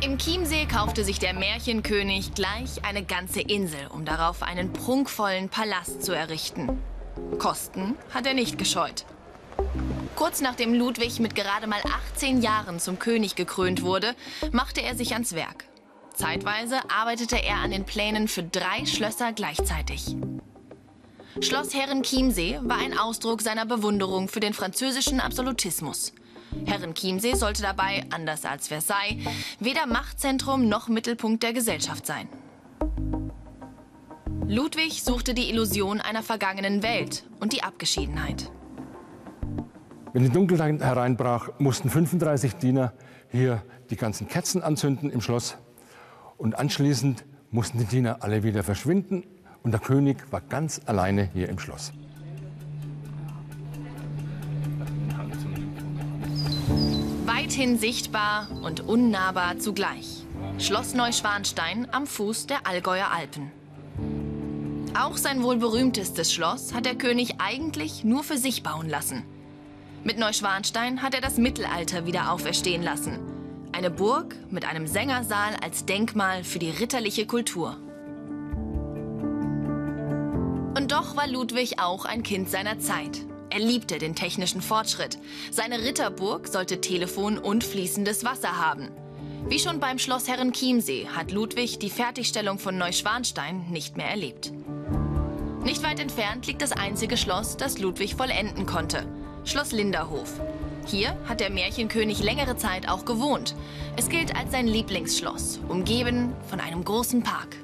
Im Chiemsee kaufte sich der Märchenkönig gleich eine ganze Insel, um darauf einen prunkvollen Palast zu errichten. Kosten hat er nicht gescheut. Kurz nachdem Ludwig mit gerade mal 18 Jahren zum König gekrönt wurde, machte er sich ans Werk. Zeitweise arbeitete er an den Plänen für drei Schlösser gleichzeitig. Schloss Herrenchiemsee war ein Ausdruck seiner Bewunderung für den französischen Absolutismus. Herrenchiemsee sollte dabei, anders als Versailles, weder Machtzentrum noch Mittelpunkt der Gesellschaft sein. Ludwig suchte die Illusion einer vergangenen Welt und die Abgeschiedenheit. Wenn die Dunkelheit hereinbrach, mussten 35 Diener hier die ganzen Kerzen anzünden im Schloss. Und anschließend mussten die Diener alle wieder verschwinden und der König war ganz alleine hier im Schloss. Weithin sichtbar und unnahbar zugleich. Schloss Neuschwanstein am Fuß der Allgäuer Alpen. Auch sein wohl berühmtestes Schloss hat der König eigentlich nur für sich bauen lassen. Mit Neuschwanstein hat er das Mittelalter wieder auferstehen lassen. Eine Burg mit einem Sängersaal als Denkmal für die ritterliche Kultur. Und doch war Ludwig auch ein Kind seiner Zeit. Er liebte den technischen Fortschritt. Seine Ritterburg sollte Telefon und fließendes Wasser haben. Wie schon beim Schloss Herrenchiemsee hat Ludwig die Fertigstellung von Neuschwanstein nicht mehr erlebt. Nicht weit entfernt liegt das einzige Schloss, das Ludwig vollenden konnte. Schloss Linderhof. Hier hat der Märchenkönig längere Zeit auch gewohnt. Es gilt als sein Lieblingsschloss, umgeben von einem großen Park.